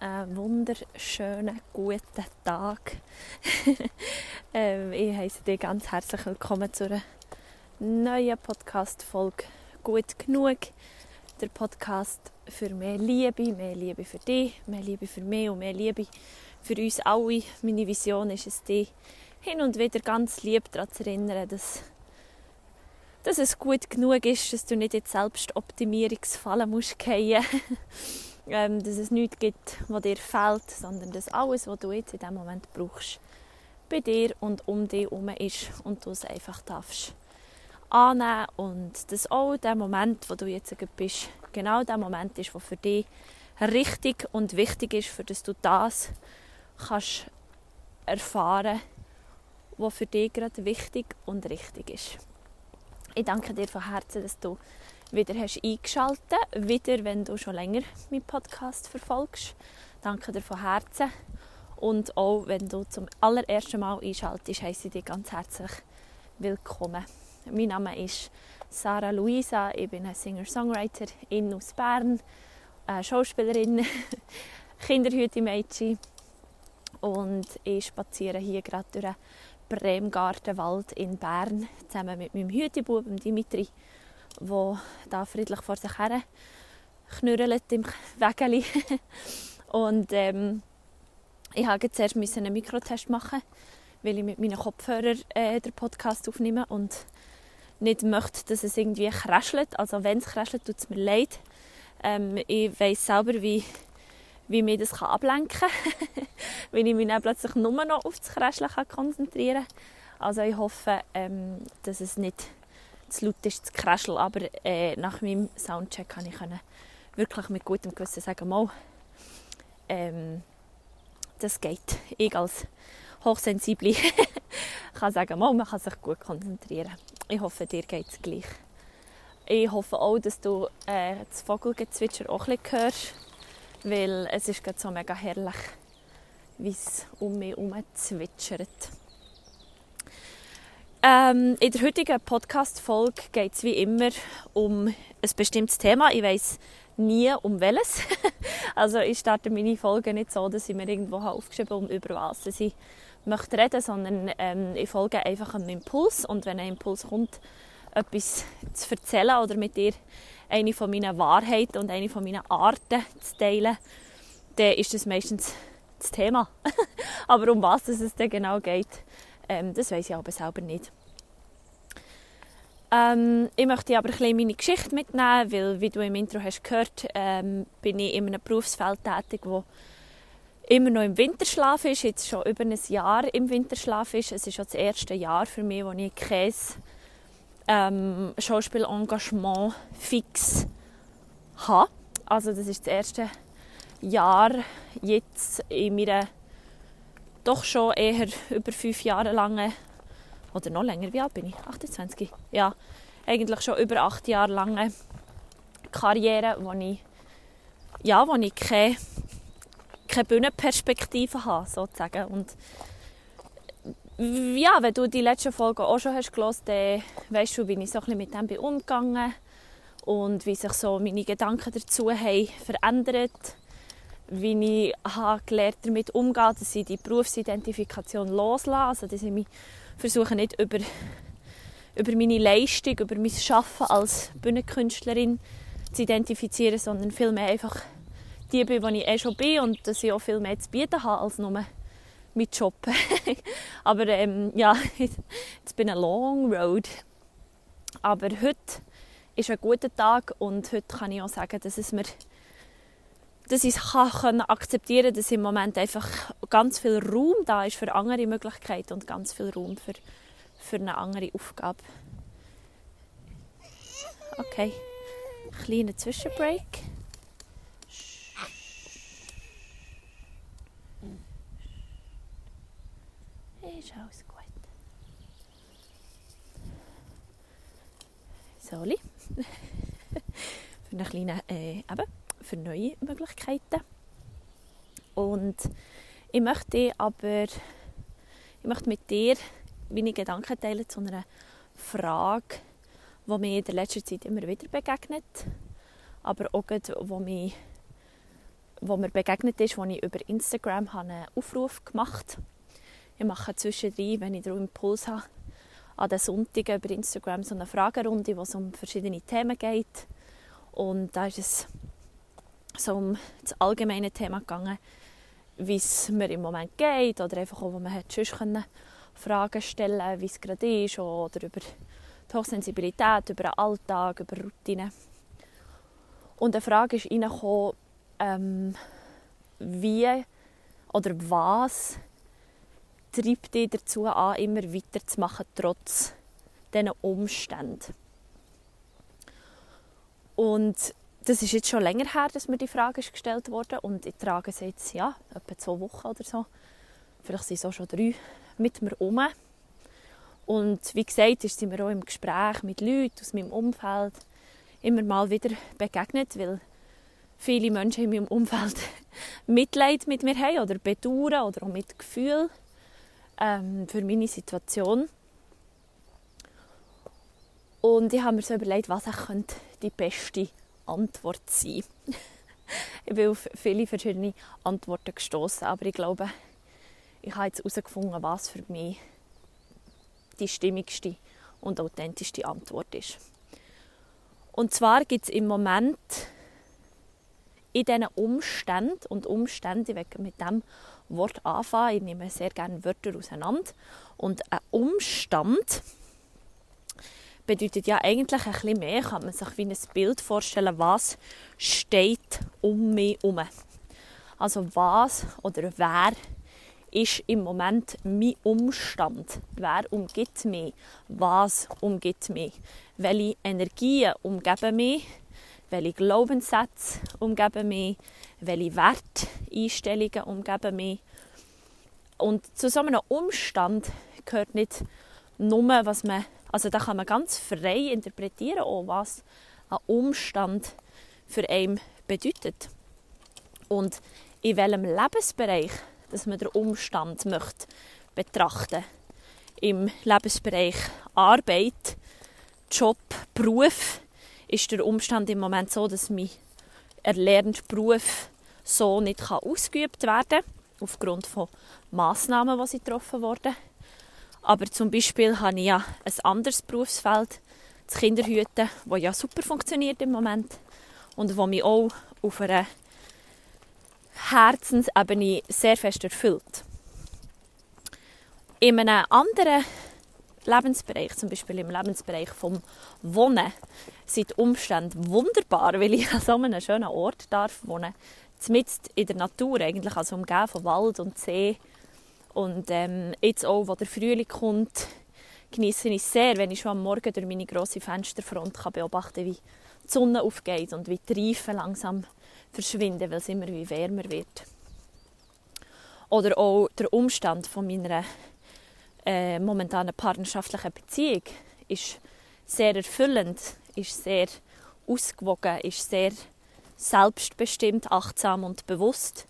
einen wunderschönen guten Tag. ähm, ich heiße dich ganz herzlich willkommen zu einer neuen Podcast-Folge «Gut genug». Der Podcast für mehr Liebe, mehr Liebe für dich, mehr Liebe für mich und mehr Liebe für uns alle. Meine Vision ist es, dich hin und wieder ganz lieb daran zu erinnern, dass, dass es gut genug ist, dass du nicht in die Selbstoptimierungsfalle musst fallen ähm, dass es nichts gibt, was dir fehlt, sondern dass alles, was du jetzt in diesem Moment brauchst, bei dir und um dich herum ist und du es einfach darfst annehmen und dass auch der Moment, wo du jetzt bist, genau der Moment ist, der für dich richtig und wichtig ist, für dass du das kannst erfahren, was für dich gerade wichtig und richtig ist. Ich danke dir von Herzen, dass du wieder hast eingeschaltet wieder, wenn du schon länger meinen Podcast verfolgst. Danke dir von Herzen. Und auch wenn du zum allerersten Mal einschaltest, heiße ich dich ganz herzlich willkommen. Mein Name ist Sarah Luisa, ich bin eine Singer-Songwriterin aus Bern, eine Schauspielerin, Kinderhüte-Mädchen und ich spaziere hier gerade durch den Bremgartenwald in Bern zusammen mit meinem Hütebuben Dimitri wo da friedlich vor sich her knurrelt im Wägeli. und ähm, ich musste zuerst einen Mikrotest machen, weil ich mit meinen Kopfhörern äh, den Podcast aufnehme und nicht möchte, dass es irgendwie kraschelt. Also wenn es kraschelt, tut es mir leid. Ähm, ich weiß selber, wie, wie mich das ablenken kann. weil ich mich dann plötzlich nur noch auf das Krascheln konzentrieren kann. Also ich hoffe, ähm, dass es nicht zu laut ist, zu krascheln. Aber äh, nach meinem Soundcheck kann ich wirklich mit gutem Gewissen sagen, mal, ähm, das geht. Ich als Hochsensible kann sagen, mal, man kann sich gut konzentrieren. Ich hoffe, dir geht es gleich. Ich hoffe auch, dass du äh, das Vogelgezwitscher auch ein bisschen hörst, weil es ist so mega herrlich, wie es um mich herum zwitschert. Ähm, in der heutigen Podcast-Folge geht es wie immer um ein bestimmtes Thema. Ich weiß nie um welches. also ich starte meine Folgen nicht so, dass ich mir irgendwo aufgeschrieben habe, über was ich möchte reden, sondern ähm, ich folge einfach einem Impuls und wenn ein Impuls kommt, etwas zu erzählen oder mit dir eine von meinen Wahrheiten und eine von meinen Arten zu teilen, dann ist das meistens das Thema. Aber um was es dann genau geht, ähm, das weiß ich aber selber nicht. Ähm, ich möchte aber ein bisschen meine Geschichte mitnehmen, weil, wie du im Intro hast gehört, ähm, bin ich in einem Berufsfeld tätig, wo immer noch im Winterschlaf ist, jetzt schon über ein Jahr im Winterschlaf ist. Es ist schon das erste Jahr für mich, wo ich kein ähm, Schauspielengagement fix habe. Also das ist das erste Jahr jetzt in meiner doch schon eher über fünf Jahre lange oder noch länger, wie alt bin ich? 28? Ja, eigentlich schon über acht Jahre lange Karriere, wo ich, ja, wo ich keine, keine Bühnenperspektive habe, sozusagen. Und ja, wenn du die letzten Folgen auch schon hast gehört, dann weißt du, wie ich so ein mit dem bin umgegangen und wie sich so meine Gedanken dazu haben verändert wie ich habe gelernt damit umgehe, dass ich die Berufsidentifikation loslasse, also dass ich mich versuche nicht über, über meine Leistung, über mein Schaffen als Bühnenkünstlerin zu identifizieren, sondern vielmehr einfach die bin, die ich eh schon bin und dass ich auch viel mehr zu bieten habe als nur mein Job. Aber ähm, ja, it's been a long road. Aber heute ist ein guter Tag und heute kann ich auch sagen, dass es mir dass ich kann akzeptieren dass im Moment einfach ganz viel Raum da ist für andere Möglichkeiten und ganz viel Raum für, für eine andere Aufgabe. Okay, kleiner Zwischenbreak. Ist alles gut. Sorry. für eine kleine äh, eben für neue Möglichkeiten. Und ich möchte aber ich möchte mit dir meine Gedanken teilen zu einer Frage, die mir in der letzten Zeit immer wieder begegnet, aber auch die mich wo mir begegnet ist, als ich über Instagram einen Aufruf gemacht habe. Ich mache zwischendrin, wenn ich den Impuls habe, an den Sonntagen über Instagram so eine Fragerunde, wo es um verschiedene Themen geht. Und da ist es so um das allgemeine Thema gegangen, wie es mir im Moment geht oder einfach auch, wo man hat sonst können Fragen stellen wie es gerade ist oder über die Hochsensibilität, über den Alltag, über Routinen. Und eine Frage ist reingekommen, ähm, wie oder was treibt dich dazu an, immer weiterzumachen, trotz diesen Umständen. Und das ist jetzt schon länger her, dass mir die Frage ist gestellt wurde und ich trage sie jetzt, ja, etwa zwei Wochen oder so. Vielleicht sind es auch schon drei mit mir um. Und wie gesagt, sind wir auch im Gespräch mit Leuten aus meinem Umfeld immer mal wieder begegnet, weil viele Menschen in meinem Umfeld Mitleid mit mir haben oder bedauern oder auch mit Gefühl ähm, für meine Situation. Und ich habe mir so überlegt, was könnte die beste Antwort sein. ich bin auf viele verschiedene Antworten gestoßen, aber ich glaube, ich habe jetzt herausgefunden, was für mich die stimmigste und authentischste Antwort ist. Und zwar gibt es im Moment in diesen Umständen, und Umstände, ich mit dem Wort anfangen, ich nehme sehr gerne Wörter auseinander, und ein Umstand bedeutet ja eigentlich ein bisschen mehr, kann man sich wie ein Bild vorstellen, was steht um mich herum. Also was oder wer ist im Moment mein Umstand? Wer umgibt mich? Was umgibt mich? Welche Energien umgeben mich? Welche Glaubenssätze umgeben mich? Welche Werteinstellungen umgeben mich? Und zu so einem Umstand gehört nicht nur, was man, also da kann man ganz frei interpretieren, auch was ein Umstand für einen bedeutet. Und in welchem Lebensbereich dass man den Umstand möchte betrachten Im Lebensbereich Arbeit, Job, Beruf ist der Umstand im Moment so, dass mein erlernter Beruf so nicht ausgeübt werden kann, aufgrund von Massnahmen, die getroffen wurden. Aber zum Beispiel habe ich ja ein anderes Berufsfeld, das Kinderhüten, das ja super funktioniert im Moment und wo mich auch auf einer Herzensebene sehr fest erfüllt. In einem anderen Lebensbereich, zum Beispiel im Lebensbereich vom Wohnen, sind die Umstände wunderbar, weil ich an so einem schönen Ort darf wohnen mitten in der Natur, eigentlich also umgeben von Wald und See. Und ähm, jetzt auch, wo der Frühling kommt, genieße ich sehr, wenn ich schon am Morgen durch meine grosse Fensterfront kann beobachten wie die Sonne aufgeht und wie die Reifen langsam verschwinden, weil es immer wie wärmer wird. Oder auch der Umstand von meiner äh, momentanen partnerschaftlichen Beziehung ist sehr erfüllend, ist sehr ausgewogen, ist sehr selbstbestimmt, achtsam und bewusst.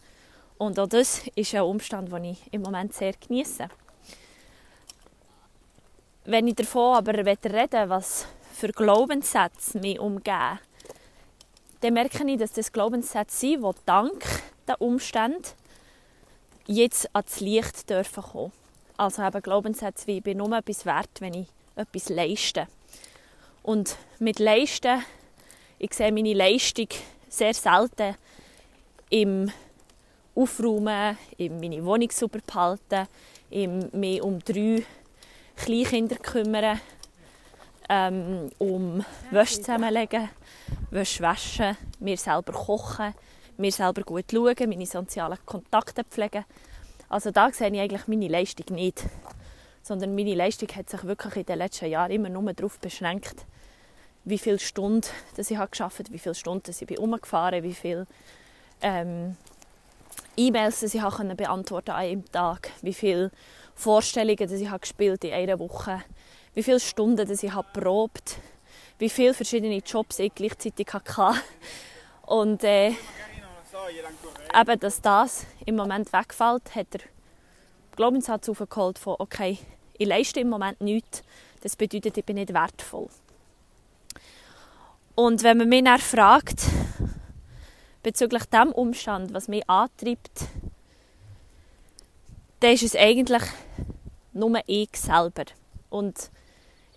Und auch das ist ein Umstand, den ich im Moment sehr genieße. Wenn ich davon aber reden was für Glaubenssätze mich umgeben, dann merke ich, dass das Glaubenssätze sind, die dank der Umstände jetzt ans Licht dürfen kommen. Also eben Glaubenssätze wie, ich bin nur etwas wert, wenn ich etwas leiste. Und mit Leisten, ich sehe meine Leistung sehr selten im Aufräumen, in meine Wohnung sauber behalten, mich um drei Kleinkinder kümmern, ähm, um Wäsche zusammenlegen, Wäsche waschen, mir selber kochen, mir selber gut schauen, meine sozialen Kontakte pflegen. Also da sehe ich eigentlich meine Leistung nicht. Sondern meine Leistung hat sich wirklich in den letzten Jahren immer nur darauf beschränkt, wie viele Stunden dass ich geschafft habe, wie viele Stunden dass ich bin umgefahren wie viele ähm, E-Mails dass ich habe beantworten an einem Tag, wie viele Vorstellungen dass ich gespielt in einer Woche, wie viele Stunden dass ich probt wie viele verschiedene Jobs ich gleichzeitig hatte. Und äh, eben, dass das im Moment wegfällt, hat der Glaubenssatz aufgeholt von, okay, ich leiste im Moment nichts, das bedeutet, ich bin nicht wertvoll. Und wenn man mich dann fragt, bezüglich dem Umstand, was mich antreibt, dann ist es eigentlich nur ich selber. Und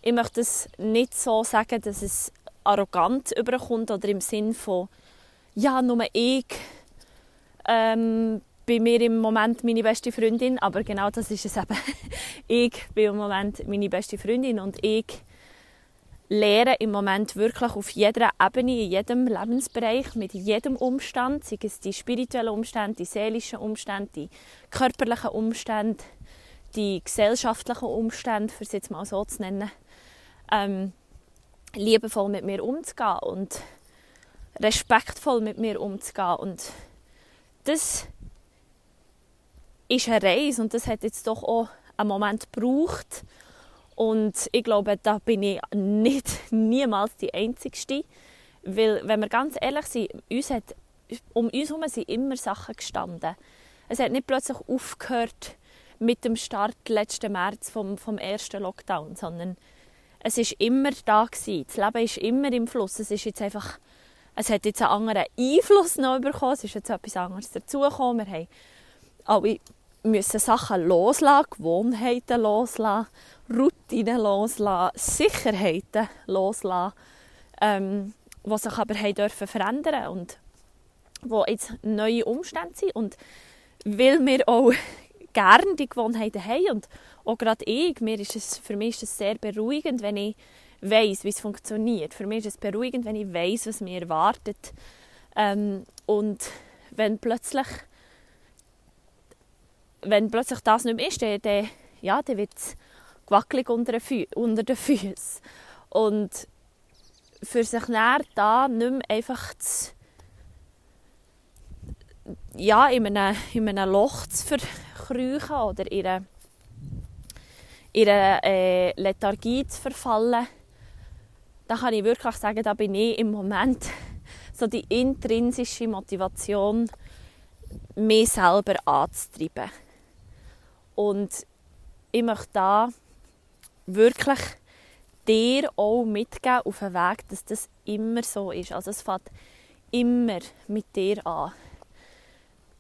ich möchte es nicht so sagen, dass es arrogant überkommt oder im Sinn von, ja, nur ich ähm, bei mir im Moment meine beste Freundin, aber genau das ist es eben. ich bin im Moment meine beste Freundin und ich lehre im Moment wirklich auf jeder Ebene, in jedem Lebensbereich, mit jedem Umstand, sei es die spirituellen Umstände, die seelischen Umstände, die körperlichen Umstände, die gesellschaftlichen Umstände, für es jetzt mal so zu nennen, ähm, liebevoll mit mir umzugehen und respektvoll mit mir umzugehen. Und das ist eine Reise und das hat jetzt doch auch einen Moment gebraucht. Und ich glaube, da bin ich nicht niemals die Einzige. Weil, wenn wir ganz ehrlich sind, uns hat, um uns herum sind immer Sachen gestanden. Es hat nicht plötzlich aufgehört mit dem Start letzten März vom, vom ersten Lockdown, sondern es ist immer da gewesen. Das Leben ist immer im Fluss. Es ist jetzt einfach, es hat jetzt einen anderen Einfluss noch bekommen. Es ist jetzt etwas anderes dazugekommen. Wir haben alle müssen Sachen loslassen, Gewohnheiten loslassen, Routinen loslassen, Sicherheiten loslassen, ähm, die sich aber haben dürfen verändern und wo jetzt neue Umstände sind und weil wir auch gerne die Gewohnheiten haben und auch gerade ich, mir ist es, für mich ist es sehr beruhigend, wenn ich weiß, wie es funktioniert. Für mich ist es beruhigend, wenn ich weiß, was mir erwartet. Ähm, und wenn plötzlich, wenn plötzlich das nicht mehr ist, dann, ja, dann wird es wackelig unter den, Fü unter den Füßen. Und für sich näher da nicht mehr einfach zu, ja, in einem, in einem Loch zu verkriechen oder in eine, in eine äh, Lethargie zu verfallen, da kann ich wirklich sagen, da bin ich im Moment so die intrinsische Motivation, mich selber anzutreiben. Und ich möchte da wirklich dir auch mitgeben auf den Weg, dass das immer so ist. Also es fängt immer mit dir an.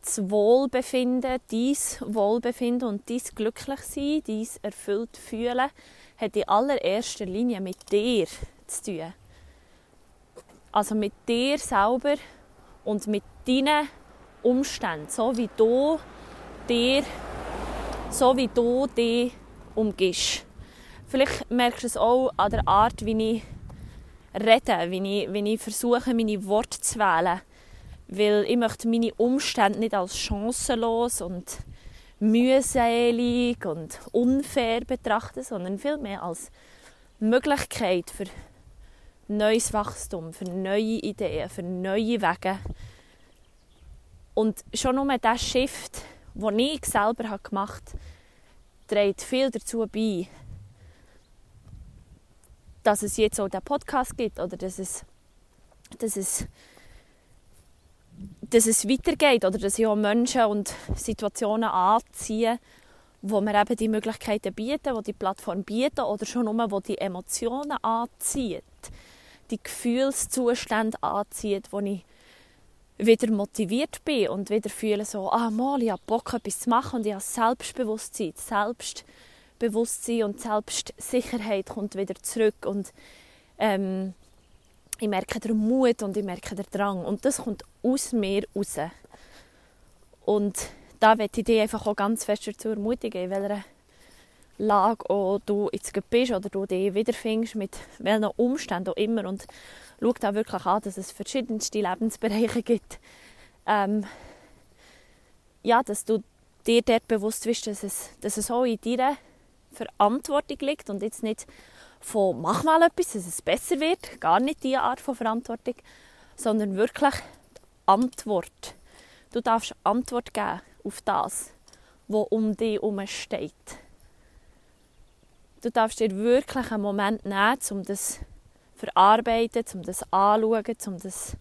Das Wohlbefinden, dein Wohlbefinden und dein Glücklichsein, dein erfüllt Fühlen, hat in allererster Linie mit dir zu tun. Also mit dir selber und mit deinen Umständen, so wie du dir, so wie du dich umgibst. Vielleicht merkst du es auch an der Art, wie ich rede, wie ich, wie ich versuche, meine Worte zu wählen. Weil ich möchte meine Umstände nicht als chancenlos und mühselig und unfair betrachten, sondern vielmehr als Möglichkeit für neues Wachstum, für neue Ideen, für neue Wege. Und schon nur dieser Shift, den ich selber gemacht habe, trägt viel dazu bei, dass es jetzt auch den Podcast gibt oder dass es, dass es, dass es weitergeht oder dass ich auch Menschen und Situationen anziehe, wo mir eben die Möglichkeiten bieten, wo die Plattform bieten oder schon nur, wo die Emotionen anzieht, die Gefühlszustände anzieht, wo ich wieder motiviert bin und wieder fühle so, ah, mal, ich habe Bock, etwas zu machen und ich habe Selbstbewusstsein, Selbst Bewusstsein und Selbstsicherheit kommt wieder zurück und ähm, ich merke den Mut und ich merke den Drang und das kommt aus mir raus. Und da möchte ich dich einfach auch ganz fest dazu ermutigen, in welcher Lage auch du jetzt bist oder du dich wiederfindest, mit welchen Umständen auch immer und schau da wirklich an, dass es verschiedenste Lebensbereiche gibt. Ähm, ja, dass du dir dort bewusst bist, dass es, dass es auch in deiner Verantwortung liegt und jetzt nicht von mach mal etwas, dass es besser wird, gar nicht diese Art von Verantwortung, sondern wirklich die Antwort. Du darfst Antwort geben auf das, was um dich herum steht. Du darfst dir wirklich einen Moment nehmen, um das zu verarbeiten, um das anzuschauen, um das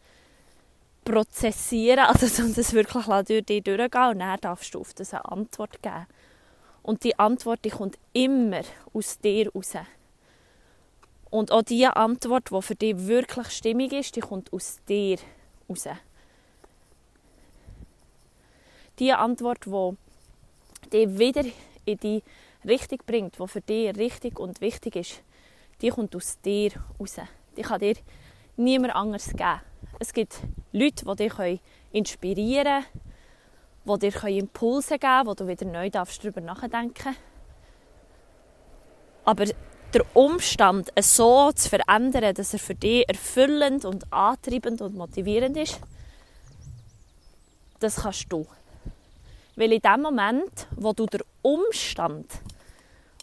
prozessieren, also um das wirklich durch dich durchzugehen und dann darfst du auf das eine Antwort geben. Und die Antwort die kommt immer aus dir raus. Und auch die Antwort, die für dich wirklich stimmig ist, die kommt aus dir raus. die Antwort, die dich wieder in die Richtung bringt, die für dich richtig und wichtig ist, die kommt aus dir raus. Die kann dir niemand anders geben. Es gibt Leute, die dich inspirieren können, die dir Impulse geben können, wo du wieder neu darüber nachdenken darfst. Aber der Umstand so zu verändern, dass er für dich erfüllend und antreibend und motivierend ist, das kannst du. Weil in dem Moment, wo du den Umstand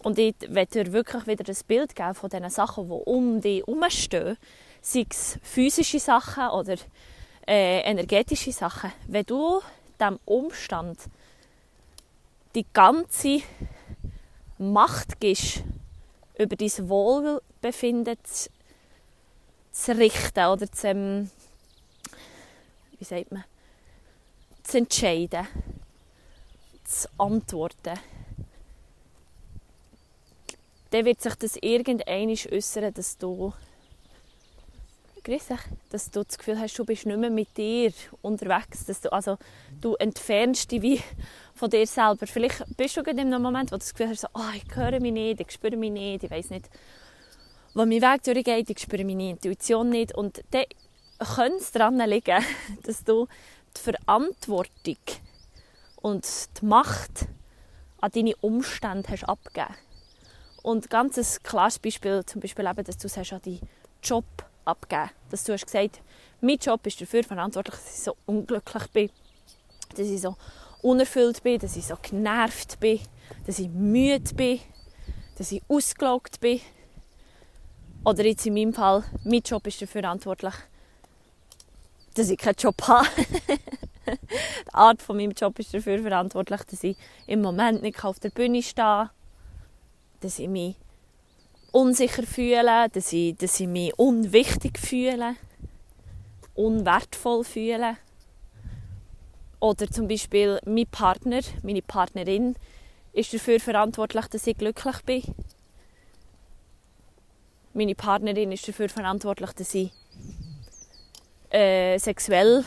und ich werde dir wirklich wieder das Bild geben von diesen Sachen, die um dich herumstehen, sei es physische Sachen oder äh, energetische Sachen. Wenn du diesem Umstand die ganze Macht gibst, über dein Wohlbefinden zu, zu richten oder zu, ähm, wie sagt man, zu entscheiden, zu antworten, dann wird sich das irgendwann äußern, dass du dass du das Gefühl hast, du bist nicht mehr mit dir unterwegs. Dass du, also, du entfernst dich wie von dir selber. Vielleicht bist du gerade in einem Moment, wo du das Gefühl hast, oh, ich höre mich nicht, ich spüre mich nicht, ich weiß nicht, wo mein Weg durchgeht, ich spüre meine Intuition nicht. Und dann könnte es daran liegen, dass du die Verantwortung und die Macht an deine Umstände hast abgegeben. Und ganz ein klares Beispiel, zum Beispiel eben, dass du sagst, an deinen Job abgeben. Dass du hast gesagt, mein Job ist dafür verantwortlich, dass ich so unglücklich bin, dass ich so unerfüllt bin, dass ich so genervt bin, dass ich müde bin, dass ich ausgelaugt bin. Oder jetzt in meinem Fall, mein Job ist dafür verantwortlich, dass ich keinen Job habe. Die Art von meinem Job ist dafür verantwortlich, dass ich im Moment nicht auf der Bühne stehe, dass ich mich unsicher fühle, dass ich, dass ich mich unwichtig fühle, unwertvoll fühle. Oder zum Beispiel mein Partner, meine Partnerin, ist dafür verantwortlich, dass ich glücklich bin. Meine Partnerin ist dafür verantwortlich, dass ich äh, sexuell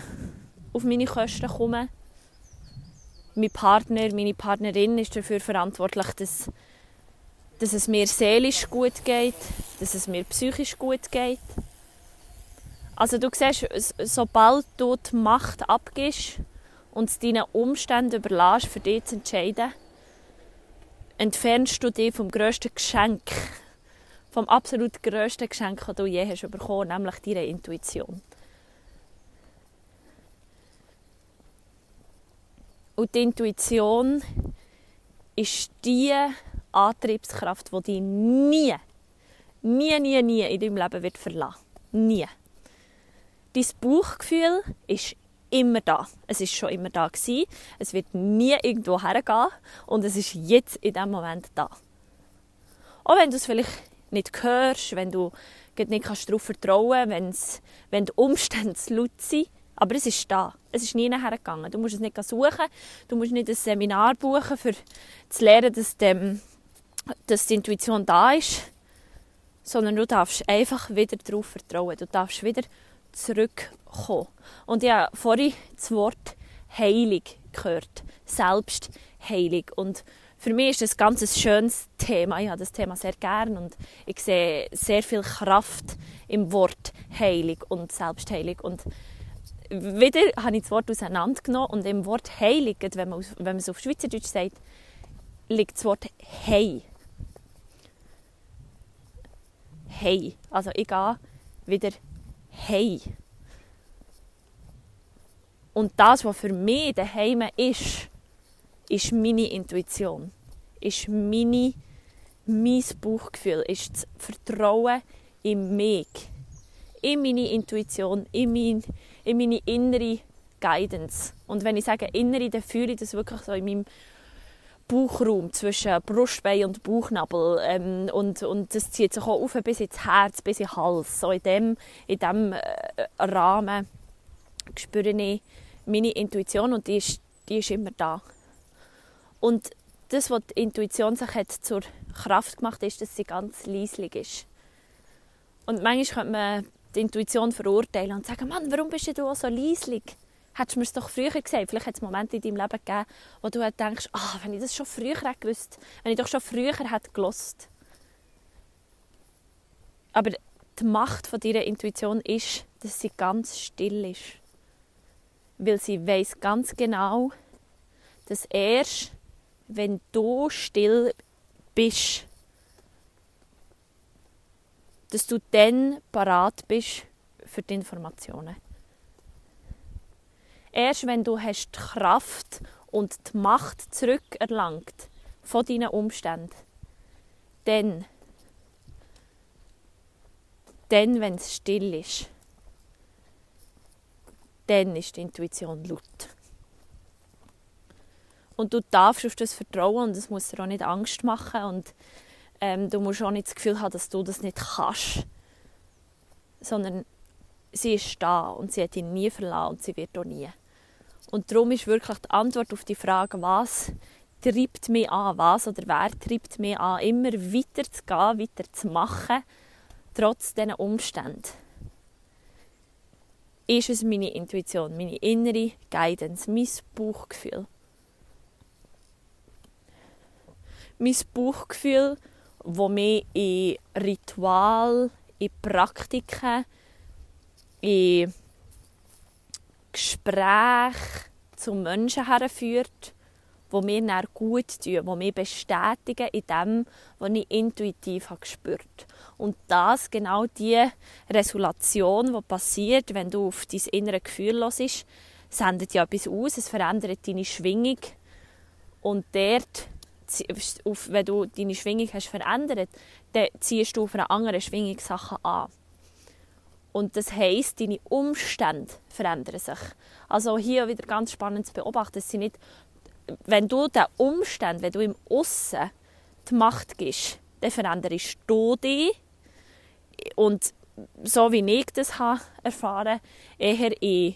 auf meine Kosten komme. Mein Partner, meine Partnerin ist dafür verantwortlich, dass dass es mir seelisch gut geht, dass es mir psychisch gut geht. Also du siehst, sobald du die Macht abgibst und es deinen Umständen überlässt, für dich zu entscheiden, entfernst du dich vom grössten Geschenk, vom absolut grössten Geschenk, das du je hast bekommen, nämlich deiner Intuition. Und die Intuition ist die Antriebskraft, die dich nie, nie, nie, nie in deinem Leben wird verlassen. Nie. Dein Bauchgefühl ist immer da. Es ist schon immer da gewesen. Es wird nie irgendwo hergehen und es ist jetzt in diesem Moment da. Auch wenn du es vielleicht nicht hörst, wenn du nicht darauf vertrauen kannst, wenn die Umstände zu laut sind, aber es ist da. Es ist nie hergegangen. Du musst es nicht suchen. Du musst nicht ein Seminar buchen, um zu lernen, dass dem dass die Intuition da ist, sondern du darfst einfach wieder darauf vertrauen. Du darfst wieder zurückkommen. Und ich habe vorhin das Wort heilig gehört. Selbstheilung. Und für mich ist das ein ganz schönes Thema. Ich habe das Thema sehr gern und ich sehe sehr viel Kraft im Wort Heilig und Selbstheilung. Und wieder habe ich das Wort auseinandergenommen und im Wort Heilig, wenn man, wenn man es auf Schweizerdeutsch sagt, liegt das Wort Hei hey. Also ich gehe wieder hey. Und das, was für mich daheim ist, ist meine Intuition. Ist meine, mein Bauchgefühl. Ist das Vertrauen in mich. In meine Intuition, in, mein, in meine innere Guidance. Und wenn ich sage innere, dann fühle ich das wirklich so in meinem Bauchraum zwischen Brustbein und Bauchnabel ähm, und, und das zieht sich auch auf bis ins Herz, bis in den Hals. So in dem, in dem äh, Rahmen spüre ich meine Intuition und die ist, die ist immer da. Und das, was die Intuition sich hat zur Kraft gemacht ist, dass sie ganz leislich ist. Und manchmal könnte man die Intuition verurteilen und sagen, Mann, warum bist du so leislich? Hättest du mir es doch früher gesagt. Vielleicht hat es Momente in deinem Leben gegeben, wo du halt denkst, ah, wenn ich das schon früher hätte gewusst, wenn ich doch schon früher hätte gelost. Aber die Macht von deiner Intuition ist, dass sie ganz still ist. Weil sie weiß ganz genau, dass erst, wenn du still bist, dass du dann parat bist für die Informationen. Erst wenn du hast die Kraft und die Macht zurückerlangt von deinen Umständen, dann, dann wenn es still ist, dann ist die Intuition laut. Und du darfst auf das vertrauen und es muss dir auch nicht Angst machen und ähm, du musst auch nicht das Gefühl haben, dass du das nicht kannst. Sondern sie ist da und sie hat ihn nie verlassen und sie wird auch nie. Und darum ist wirklich die Antwort auf die Frage, was treibt mich an, was oder wer treibt mich an, immer weiter zu gehen, weiter zu machen, trotz diesen Umständen. Ist es meine Intuition, meine innere Guidance, mein Bauchgefühl. Mein Bauchgefühl, wo mich in Ritual, in Praktiken, in Gespräche zu Menschen herführt, wo mir dann gut tun, wo mich bestätigen in dem, was ich intuitiv habe gespürt. Und das genau die Resolution, die passiert, wenn du auf dein innere Gefühl ist, sendet ja etwas aus, es verändert deine Schwingung und dort wenn du deine Schwingung hast verändert, dann ziehst du auf eine andere Schwingung Sachen an. Und das heisst, deine Umstände verändern sich. Also hier wieder ganz spannend zu beobachten, dass sie nicht, wenn du den Umstand, wenn du im Aussen die Macht gibst, dann veränderst du dich. Und so wie ich das habe erfahren eher in,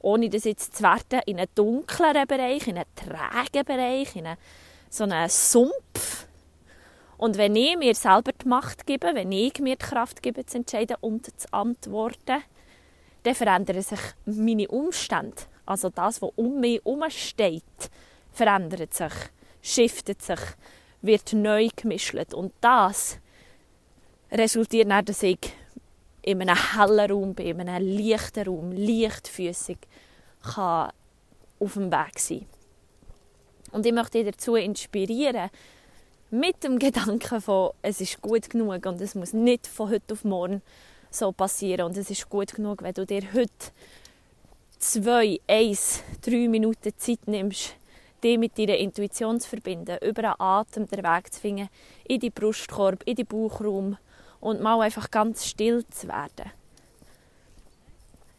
ohne das jetzt zu werten, in einen dunkleren Bereich, in einen trägen Bereich, in einen, so einen Sumpf und wenn ich mir selber die Macht gebe, wenn ich mir die Kraft gebe, zu entscheiden und zu antworten, dann verändern sich meine Umstände. Also das, was um mich herum steht, verändert sich, shiftet sich, wird neu gemischt. Und das resultiert dann, dass ich in einem hellen Raum bin, in einem leichten Raum, leichtfüßig kann auf dem Weg sein. Und ich möchte dich dazu inspirieren, mit dem Gedanken von, es ist gut genug und es muss nicht von heute auf morgen so passieren und es ist gut genug, wenn du dir heute zwei, eins, drei Minuten Zeit nimmst, dich mit deiner Intuition zu verbinden, über den Atem den Weg zu finden, in die Brustkorb, in den Bauchraum und mal einfach ganz still zu werden.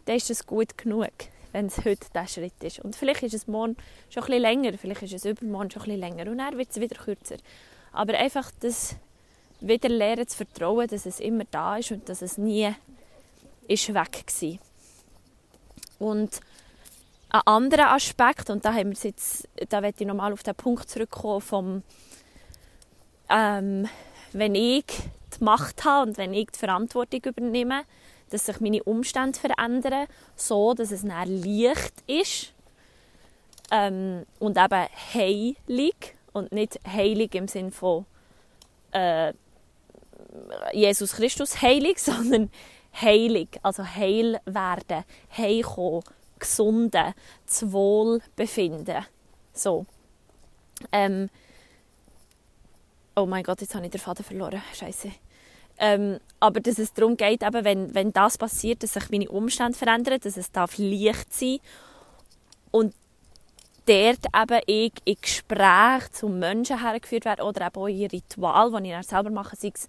Dann ist es gut genug, wenn es heute dieser Schritt ist. Und vielleicht ist es morgen schon ein bisschen länger, vielleicht ist es übermorgen schon ein bisschen länger und dann wird es wieder kürzer. Aber einfach das wieder lernen zu vertrauen, dass es immer da ist und dass es nie ist weg war. Und ein anderer Aspekt, und da haben wir jetzt, da werde ich nochmal auf den Punkt zurückkommen, vom, ähm, wenn ich die Macht habe und wenn ich die Verantwortung übernehme, dass sich meine Umstände verändern, so dass es dann leicht ist ähm, und eben heilig und nicht heilig im Sinn von äh, Jesus Christus heilig, sondern heilig, also heil werden, heimkommen, gesunden, zu Wohlbefinden. So. Ähm, oh mein Gott, jetzt habe ich den Faden verloren. Scheiße. Ähm, aber dass es darum geht, eben, wenn, wenn das passiert, dass sich meine Umstände verändern, dass es darf leicht sein und dort eben ich in Gespräch zu Menschen hergeführt werde oder eben auch in Ritual, die ich dann selber mache, sei es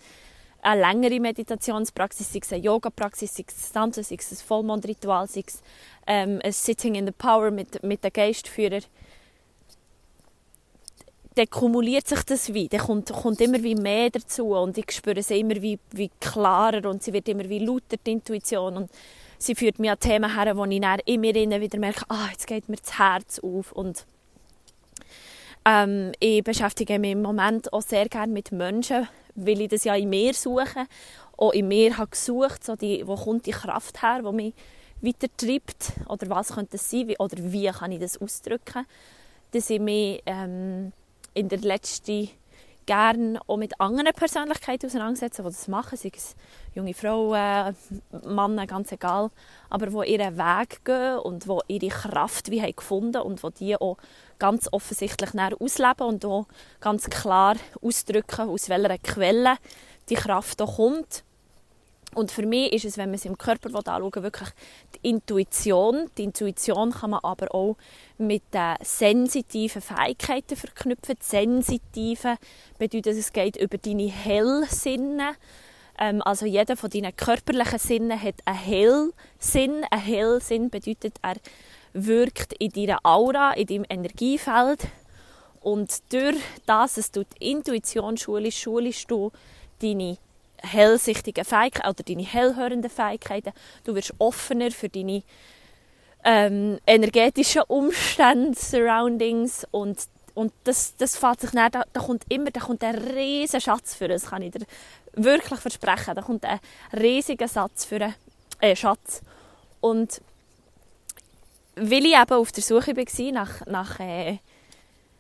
eine längere Meditationspraxis, sei es eine Yoga-Praxis, sei es Tanzen, sei es ein Vollmondritual, sei es ähm, ein Sitting in the Power mit, mit den Geistführern, dann kumuliert sich das wie, dann kommt, kommt immer wie mehr dazu und ich spüre sie immer wie, wie klarer und sie wird immer wie lauter, die Intuition und sie führt mich an Themen her, wo ich dann in mir wieder merke, ah, jetzt geht mir das Herz auf. Und ähm, ich beschäftige mich im Moment auch sehr gerne mit Menschen, weil ich das ja in mir suche, auch in mir habe gesucht, so die, wo kommt die Kraft her, die mich weitertreibt? Oder was könnte es sein? Oder wie kann ich das ausdrücken, dass ich mich ähm, in der letzten gerne auch mit anderen Persönlichkeiten auseinandersetzen, die das machen, sei es junge Frauen, Männer, ganz egal, aber die ihren Weg gehen und die ihre Kraft wie haben gefunden und die die auch ganz offensichtlich ausleben und auch ganz klar ausdrücken, aus welcher Quelle die Kraft kommt. Und für mich ist es, wenn man es im Körper anschauen will, wirklich die Intuition. Die Intuition kann man aber auch mit den sensitiven Fähigkeiten verknüpfen. Die sensitiven bedeutet, es geht über deine Hellsinne. Ähm, also jeder von deinen körperlichen Sinnen hat einen Hellsinn. Ein Hellsinn bedeutet, er wirkt in deiner Aura, in deinem Energiefeld. Und durch das, dass du die Intuition schulst, schulst du deine hellsichtigen Fähigkeiten oder deine hellhörenden Fähigkeiten. Du wirst offener für deine ähm, energetischen Umstände, Surroundings und und das, das fällt sich dann, da, da kommt immer da kommt ein riesiger Schatz für uns, kann ich dir wirklich versprechen. Da kommt ein riesiger Satz für einen, äh, Schatz. Und weil ich eben auf der Suche war nach, nach äh,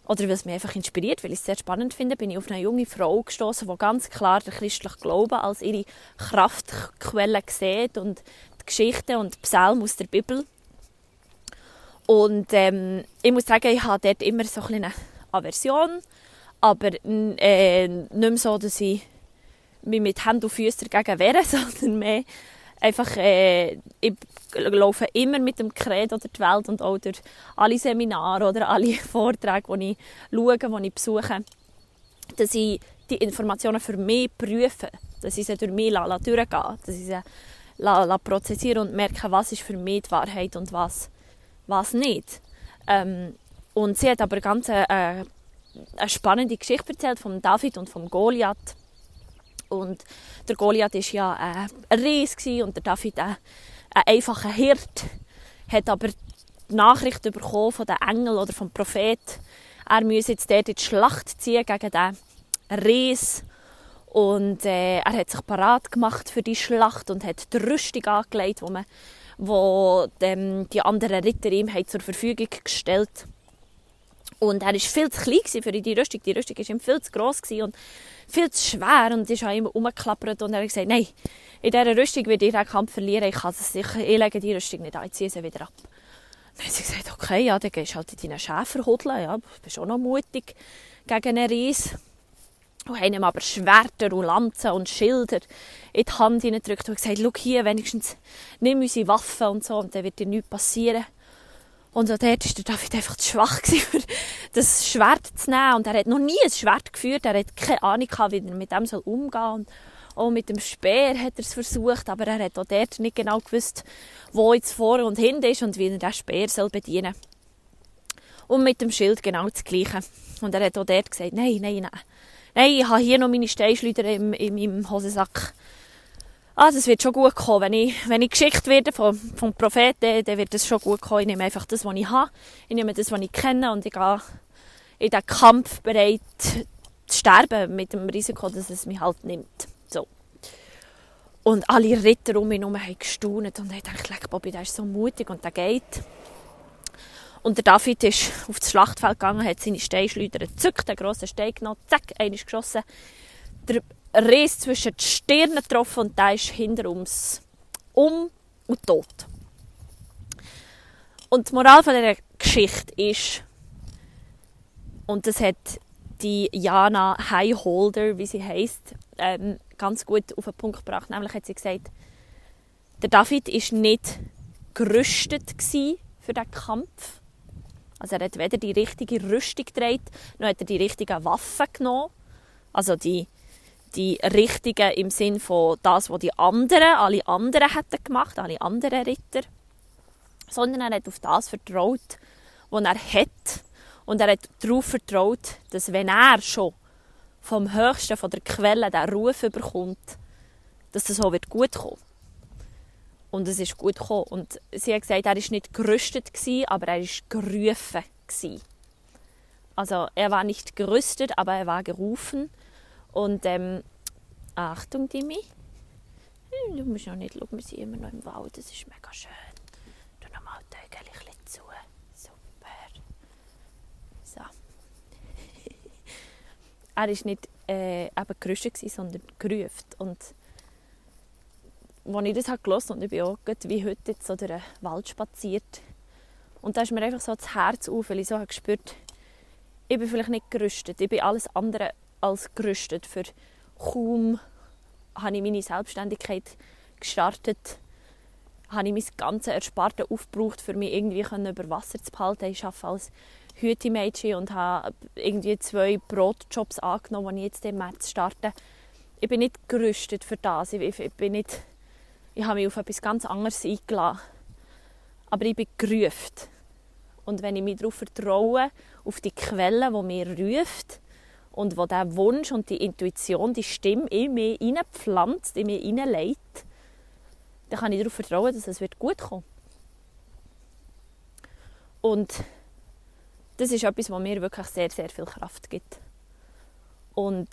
oder weil es mich einfach inspiriert, weil ich es sehr spannend finde, bin ich auf eine junge Frau gestoßen, die ganz klar den christlichen Glauben als ihre Kraftquelle sieht und die Geschichten und die Psalmen aus der Bibel. Und ähm, ich muss sagen, ich habe dort immer so eine Aversion, aber äh, nicht mehr so, dass ich mich mit Händen und Füßen dagegen wehre, sondern mehr einfach, äh, ich laufe immer mit dem Credo durch die Welt und auch durch alle Seminare oder alle Vorträge, die ich schaue, die ich besuche, dass ich die Informationen für mich prüfe, dass ich sie durch mich durchgehe, dass ich sie prozessiere und merke, was ist für mich die Wahrheit und was, was nicht. Ähm, und sie hat aber ganz eine, äh, eine spannende Geschichte erzählt von David und von Goliath und der Goliath war ja äh, ein Ries und der David ein, ein einfacher Hirt. Hat aber die Nachricht bekommen von den Engel oder vom Prophet, er müsse jetzt dort in die Schlacht ziehen gegen den Ries. Und äh, er hat sich parat gemacht für die Schlacht und hat die Rüstung angelegt, wo, man, wo dem, die anderen Ritter ihm zur Verfügung gestellt haben. Und er war viel zu klein für die Rüstung. Die Rüstung war ihm viel zu gross und viel zu schwer und ist an ihm umgeklappert. Und er hat gesagt, nein, in dieser Rüstung werde ich den Kampf verlieren. Ich kann es sicher, ich lege die Rüstung nicht an, ich ziehe sie wieder ab. Dann hat sie gesagt, okay, ja, dann gehst du halt in deinen Schäfer hudeln. Ja, bist auch noch mutig gegen einen Ries. Und haben ihm aber Schwerter und Lanzen und Schilder in die Hand hineingedrückt und gesagt, schau hier, wenigstens nimm unsere Waffen und so und dann wird dir nichts passieren. Und dort war der David einfach zu schwach, für das Schwert zu nehmen. Und er hat noch nie ein Schwert geführt. Er hat keine Ahnung, wie er mit dem umgehen soll. Auch mit dem Speer hat er es versucht, aber er hat auch dort nicht genau gewusst, wo jetzt vor und hinten ist und wie er den Speer soll bedienen soll. Und mit dem Schild genau das Gleiche. Und er hat auch dort gesagt, nein, nein, nein. Nein, ich habe hier noch meine Steinschleuder in, in meinem Hosensack ah, das wird schon gut kommen. Wenn ich, wenn ich geschickt werde vom, vom Propheten, dann wird es schon gut kommen. Ich nehme einfach das, was ich habe. Ich nehme das, was ich kenne und ich gehe in den Kampf bereit zu sterben mit dem Risiko, dass es mich halt nimmt. So. Und alle Ritter um mich herum haben gestaunt und haben gedacht, Bobby, der ist so mutig und der geht. Und der David ist auf das Schlachtfeld gegangen, hat seine Steinschleuder gezückt, einen grossen Stein genommen, zack, einen ist geschossen. Der Riss zwischen die Stirn getroffen und der ist hinter uns um und tot. Und die Moral von dieser Geschichte ist, und das hat die Jana Highholder, wie sie heißt, ähm, ganz gut auf den Punkt gebracht. Nämlich hat sie gesagt, der David ist nicht gerüstet für den Kampf. Also er hat weder die richtige Rüstung getragen, noch hat er die richtigen Waffen genommen. Also die die richtigen im Sinn von das, was die anderen, alle anderen hätten gemacht, alle anderen Ritter, sondern er hat auf das vertraut, was er hat und er hat darauf vertraut, dass wenn er schon vom Höchsten, von der Quelle, den Ruf bekommt, dass das auch wird gut kommen. Und es ist gut gekommen. Und sie hat gesagt, er war nicht gerüstet, aber er war gerufen. Also er war nicht gerüstet, aber er war gerufen. Und ähm, Achtung, Timmy. Hm, du musst noch nicht schauen, wir sind immer noch im Wald. Das ist mega schön. Du nochmal täglich zu. Super. So. er war nicht äh, gerüstet, sondern gerüft. Und als ich das gelesen habe, und ich bin auch wie heute jetzt so durch den Wald spaziert, und da ist mir einfach so das Herz auf, weil ich so habe gespürt, ich bin vielleicht nicht gerüstet, ich bin alles andere als gerüstet. Für kaum habe ich meine Selbstständigkeit gestartet, habe ich mein ganzes Ersparte aufgebraucht, für mich irgendwie über Wasser zu behalten. Ich arbeite als Hütemädchen und habe irgendwie zwei Brotjobs angenommen, die ich jetzt im März starte. Ich bin nicht gerüstet für das. Ich, ich, bin nicht, ich habe mich auf etwas ganz anderes eingeladen. Aber ich bin gerufen. Und wenn ich mich darauf vertraue, auf die Quelle, die mir ruft und wo der Wunsch und die Intuition, die Stimme in mich hineinpflanzt, in mich hineinlegt, dann kann ich darauf vertrauen, dass es gut kommen Und das ist etwas, was mir wirklich sehr, sehr viel Kraft gibt. Und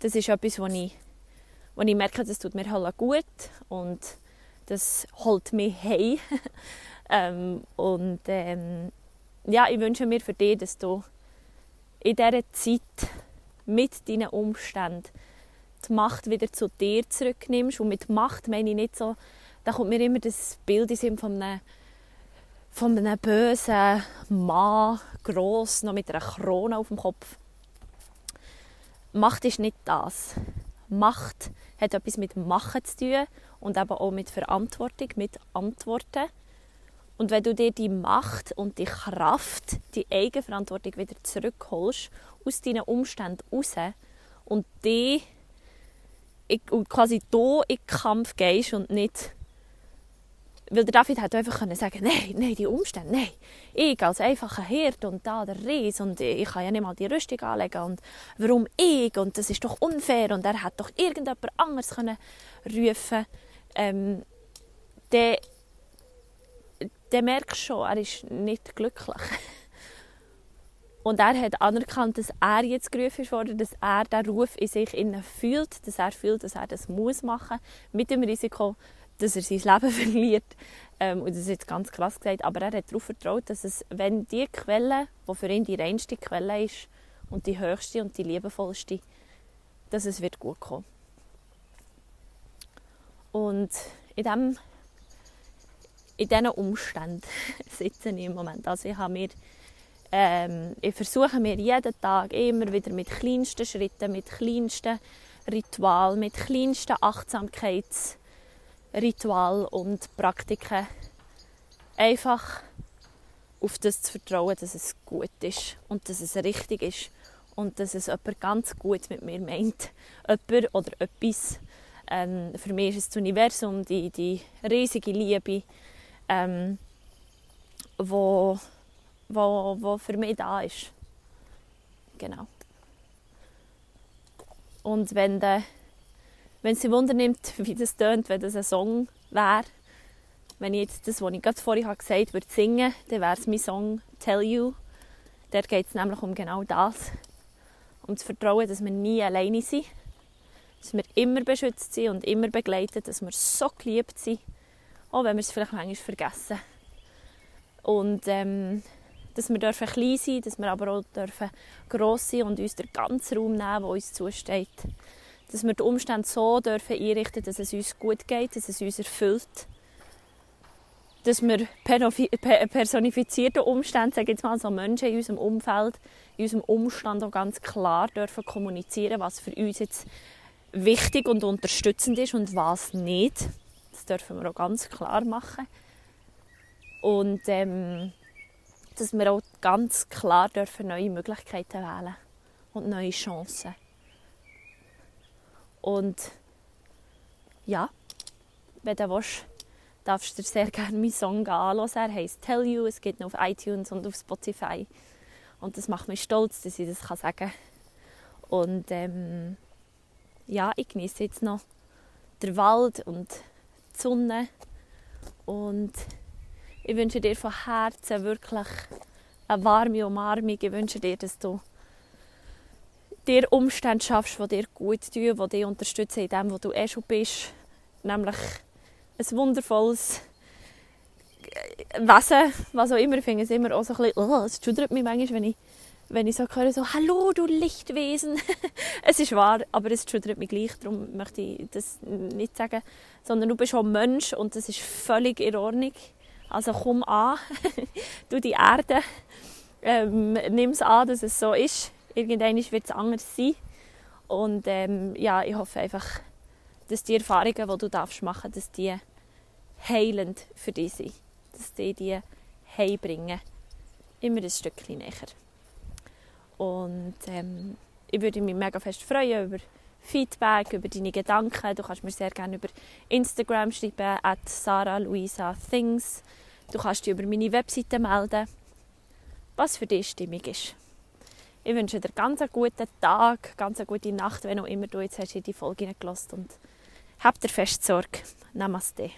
das ist etwas, wo ich, wo ich merke, das tut mir halt gut und das holt mich heim. ähm, und ähm, ja, ich wünsche mir für dich, dass du in dieser Zeit mit deinen Umständen die Macht wieder zu dir zurücknimmst. Und mit Macht meine ich nicht so, da kommt mir immer das Bild von einem, von einem bösen Mann, gross, noch mit einer Krone auf dem Kopf. Macht ist nicht das. Macht hat etwas mit Machen zu tun und eben auch mit Verantwortung, mit Antworten. Und wenn du dir die Macht und die Kraft, die Eigenverantwortung wieder zurückholst, aus deinen Umständen raus und die und quasi da in den Kampf gehst und nicht weil der David hätte einfach können sagen nein, nein, die Umstände, nein. Ich als einfacher Hirt und da der Ries und ich kann ja nicht mal die Rüstung anlegen und warum ich und das ist doch unfair und er hätte doch irgendjemand anderes können rufen ähm, dann merkst du schon, er ist nicht glücklich. Und er hat anerkannt, dass er jetzt gerufen wurde, dass er den Ruf in sich fühlt, dass er fühlt, dass er das muss machen mit dem Risiko, dass er sein Leben verliert. Ähm, und das ist jetzt ganz krass gesagt, aber er hat darauf vertraut, dass es, wenn die Quelle, die für ihn die reinste Quelle ist und die höchste und die liebevollste, dass es wird gut kommen. Und in diesem in diesen Umständen sitze ich im Moment. Also ich, habe mir, ähm, ich versuche mir jeden Tag immer wieder mit kleinsten Schritten, mit kleinsten Ritualen, mit kleinsten Achtsamkeitsritualen und Praktiken einfach auf das zu vertrauen, dass es gut ist und dass es richtig ist und dass es jemand ganz gut mit mir meint. Jemand oder etwas. Ähm, für mich ist das Universum, die, die riesige Liebe, ähm, wo, wo, wo für mich da ist. Genau. Und wenn, de, wenn sie Wunder nimmt, wie das tönt, wenn das ein Song wäre, wenn ich jetzt das, was ich gerade vorhin gesagt habe, würde singen, dann wäre es mein Song «Tell You». Dort geht es nämlich um genau das. Um zu vertrauen, dass wir nie alleine sind. Dass wir immer beschützt sind und immer begleitet. Dass wir so geliebt sind auch wenn wir es vielleicht manchmal vergessen. Und ähm, dass wir dürfen klein sein dass wir aber auch dürfen gross sein und uns den ganzen Raum nehmen, der uns zusteht. Dass wir die Umstände so dürfen einrichten dass es uns gut geht, dass es uns erfüllt. Dass wir personifizierte Umstände, sage jetzt mal so Menschen in unserem Umfeld, in unserem Umstand auch ganz klar dürfen kommunizieren, was für uns jetzt wichtig und unterstützend ist und was nicht. Das dürfen wir auch ganz klar machen. Und ähm, dass wir auch ganz klar dürfen neue Möglichkeiten wählen und neue Chancen. Und ja, wenn du willst, darfst du dir sehr gerne meinen Song anhören. Er heisst «Tell You», es gibt ihn auf iTunes und auf Spotify. Und das macht mich stolz, dass ich das sagen kann. Und ähm, ja, ich genieße jetzt noch den Wald und die Sonne. Und ich wünsche dir von Herzen wirklich eine warme Umarmung. Ich wünsche dir, dass du dir Umstände schaffst, die dir gut tun, die dich unterstützen in dem, wo du eh schon bist. Nämlich ein wundervolles Wesen, was auch immer. Ich finde es immer auch so ein bisschen, oh, es schudert mich manchmal, wenn ich wenn ich so höre, so «Hallo, du Lichtwesen!» Es ist wahr, aber es schüttelt mich gleich, darum möchte ich das nicht sagen. Sondern du bist auch Mensch und das ist völlig in Ordnung. Also komm an, du die Erde, ähm, nimm es an, dass es so ist. Irgendwann wird es anders sein. Und ähm, ja, ich hoffe einfach, dass die Erfahrungen, die du darfst machen dass die heilend für dich sind. Dass die die heimbringen. Immer ein Stückchen näher. Und ähm, ich würde mich mega fest freuen über Feedback, über deine Gedanken. Du kannst mir sehr gerne über Instagram schreiben, at Sarah Luisa Things. Du kannst dich über meine Webseite melden, was für dich stimmig ist. Ich wünsche dir ganz einen guten Tag, ganz eine gute Nacht, wenn auch immer du jetzt hast in die Folge gelassen und hab dir fest Sorge. Namaste.